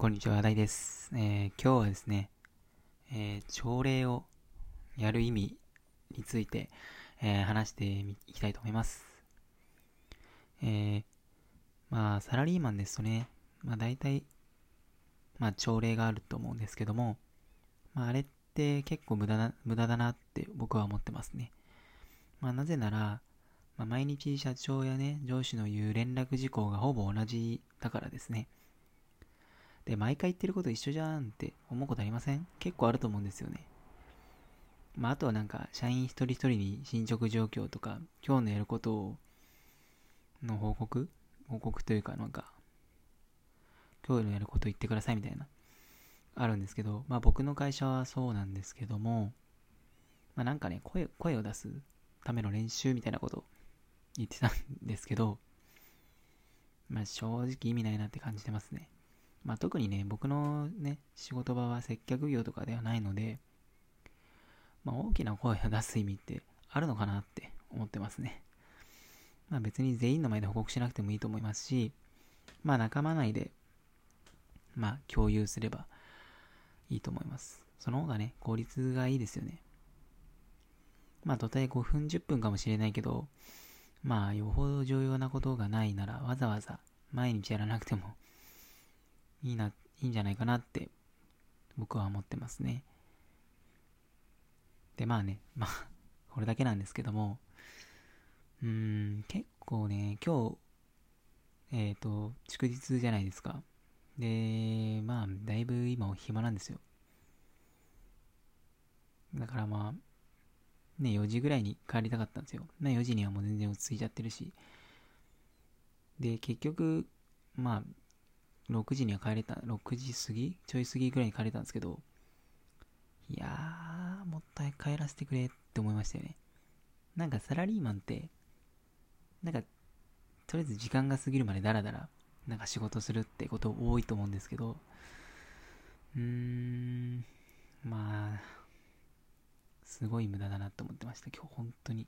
こんにちは、大です。えー、今日はですね、えー、朝礼をやる意味について、えー、話していきたいと思います。え、まあ、サラリーマンですとね、まあ大体、まあ朝礼があると思うんですけども、まああれって結構無駄な、無駄だなって僕は思ってますね。まあなぜなら、まあ、毎日社長やね、上司の言う連絡事項がほぼ同じだからですね。で、毎回言ってること一緒じゃんって思うことありません？結構あると思うんですよね。まあ、あとはなんか、社員一人一人に進捗状況とか、今日のやることを、の報告？報告というか、なんか、今日のやること言ってくださいみたいな、あるんですけど、まあ僕の会社はそうなんですけども、まあなんかね、声、声を出すための練習みたいなこと言ってたんですけど、まあ正直意味ないなって感じてますね。まあ、特にね、僕のね、仕事場は接客業とかではないので、まあ、大きな声を出す意味ってあるのかなって思ってますね。まあ、別に全員の前で報告しなくてもいいと思いますし、まあ、仲間内で、まあ、共有すればいいと思います。その方がね、効率がいいですよね。まあ、とたえ5分、10分かもしれないけど、まあ、よほど重要なことがないなら、わざわざ毎日やらなくてもいいな、いいんじゃないかなって僕は思ってますね。で、まあね、まあ、これだけなんですけども、うーん、結構ね、今日、えっ、ー、と、祝日じゃないですか。で、まあ、だいぶ今暇なんですよ。だからまあ、ね、4時ぐらいに帰りたかったんですよ。まあ4時にはもう全然落ち着いちゃってるし。で、結局、まあ、6時には帰れた、6時過ぎ？ちょい過ぎぐらいに帰れたんですけど、いやー、もったい帰らせてくれって思いましたよね。なんかサラリーマンって、なんか、とりあえず時間が過ぎるまでダラダラ、なんか仕事するってこと多いと思うんですけど、うーん、まあ、すごい無駄だなって思ってました。今日本当に。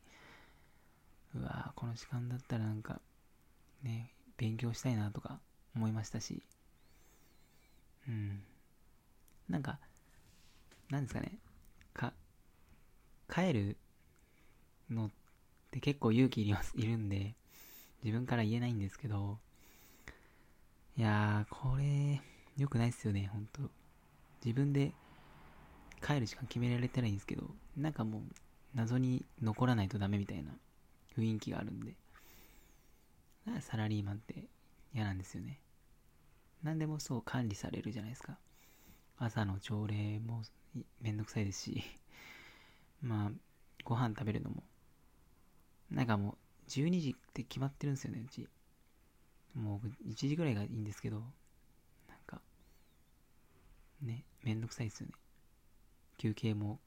うわーこの時間だったらなんか、ね、勉強したいなとか思いましたし、うん。なんか、なんですかね、か、帰るのって結構勇気いります、いるんで、自分から言えないんですけど、いやー、これ、良くないっすよね、ほんと。自分で帰る時間決められてないんですけど、なんかもう、謎に残らないとダメみたいな雰囲気があるんで、サラリーマンって嫌なんですよね。何でもそう管理されるじゃないですか。朝の朝礼もめんどくさいですし、まあ、ご飯食べるのも、なんかもう、12時って決まってるんですよね、うち。もう、1時ぐらいがいいんですけど、なんか、ね、めんどくさいですよね。休憩も、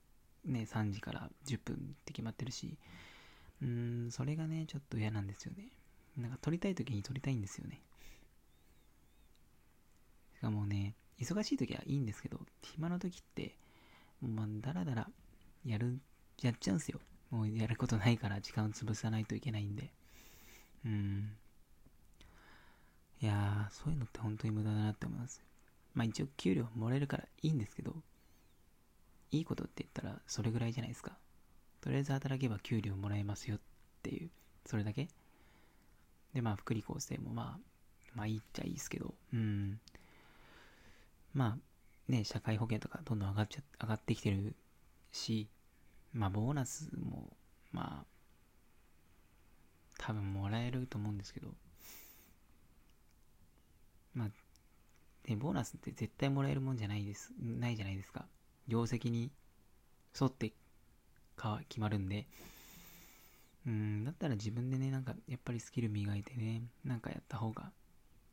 ね、3時から10分って決まってるし、うーん、それがね、ちょっと嫌なんですよね。なんか撮りたい時に撮りたいんですよね。かもね、忙しい時はいいんですけど、暇の時って、まあ、だらだらやる、やっちゃうんすよ。もうやることないから時間を潰さないといけないんで。うん。いやー、そういうのって本当に無駄だなって思います。まあ一応給料もらえるからいいんですけど、いいことって言ったらそれぐらいじゃないですか。とりあえず働けば給料もらえますよっていう、それだけで、まあ福利厚生もまあ、まあいいっちゃいいですけど、うん。まあね、社会保険とかどんどん上がっちゃ、上がってきてるし、まあボーナスも、まあ、多分もらえると思うんですけど、まあ、ね、ボーナスって絶対もらえるもんじゃないです、ないじゃないですか。業績に沿ってか決まるんで、うん、だったら自分でね、なんかやっぱりスキル磨いてね、なんかやった方が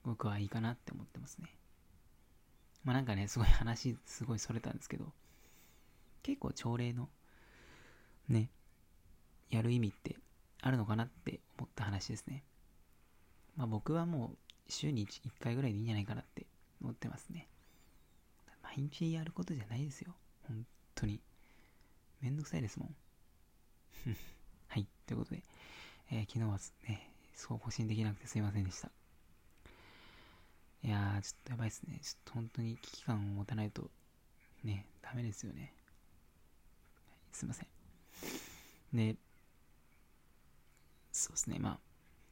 僕はいいかなって思ってますね。まあなんかね、すごい話、すごいそれたんですけど、結構朝礼の、ね、やる意味ってあるのかなって思った話ですね。まあ僕はもう週に 1, 1回ぐらいでいいんじゃないかなって思ってますね。毎日やることじゃないですよ。本当に。めんどくさいですもん。はい。ということで、えー、昨日はね、そう更新できなくてすいませんでした。いやー、ちょっとやばいっすね。ちょっと本当に危機感を持たないと、ね、ダメですよね。すいません。で、そうですね、まあ、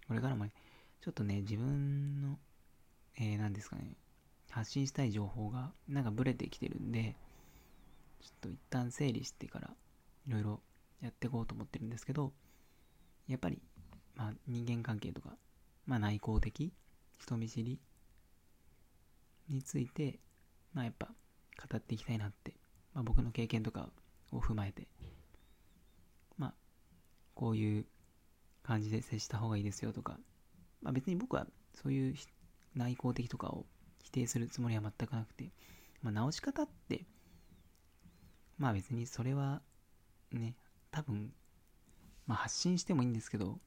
これからもね、ちょっとね、自分の、えー、何ですかね、発信したい情報が、なんかブレてきてるんで、ちょっと一旦整理してから、いろいろやっていこうと思ってるんですけど、やっぱり、まあ、人間関係とか、まあ、内向的、人見知りについて、まあ、やっぱ、語っていきたいなって、まあ、僕の経験とかを踏まえて、まあ、こういう感じで接した方がいいですよとか、まあ、別に僕はそういう内向的とかを否定するつもりは全くなくて、まあ、直し方って、まあ別にそれはね、多分、まあ発信してもいいんですけど、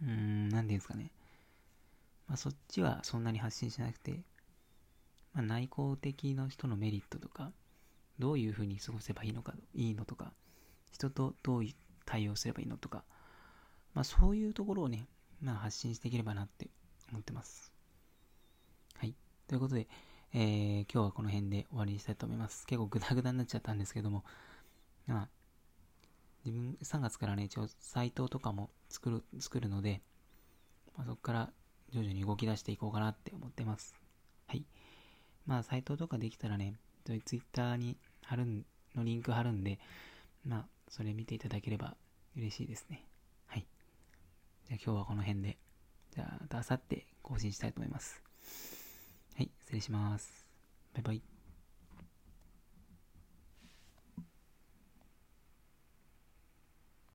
うーん、なんていうんですかね。まあそっちはそんなに発信しなくて、まあ内向的な人のメリットとか、どういうふうに過ごせばいいのか、いいのとか、人とどう対応すればいいのとか、まあそういうところをね、まあ発信していければなって思ってます。はい。ということで、えー、今日はこの辺で終わりにしたいと思います。結構グダグダになっちゃったんですけども、まあ、自分、3月からね、一応、サイトとかも作る、作るので、まあ、そこから徐々に動き出していこうかなって思ってます。まあ、サイトとかできたらね、ツイッターに貼るん、のリンク貼るんで、まあ、それ見ていただければ嬉しいですね。はい。じゃあ今日はこの辺で、じゃあまた明後日更新したいと思います。はい、失礼します。バイバイ。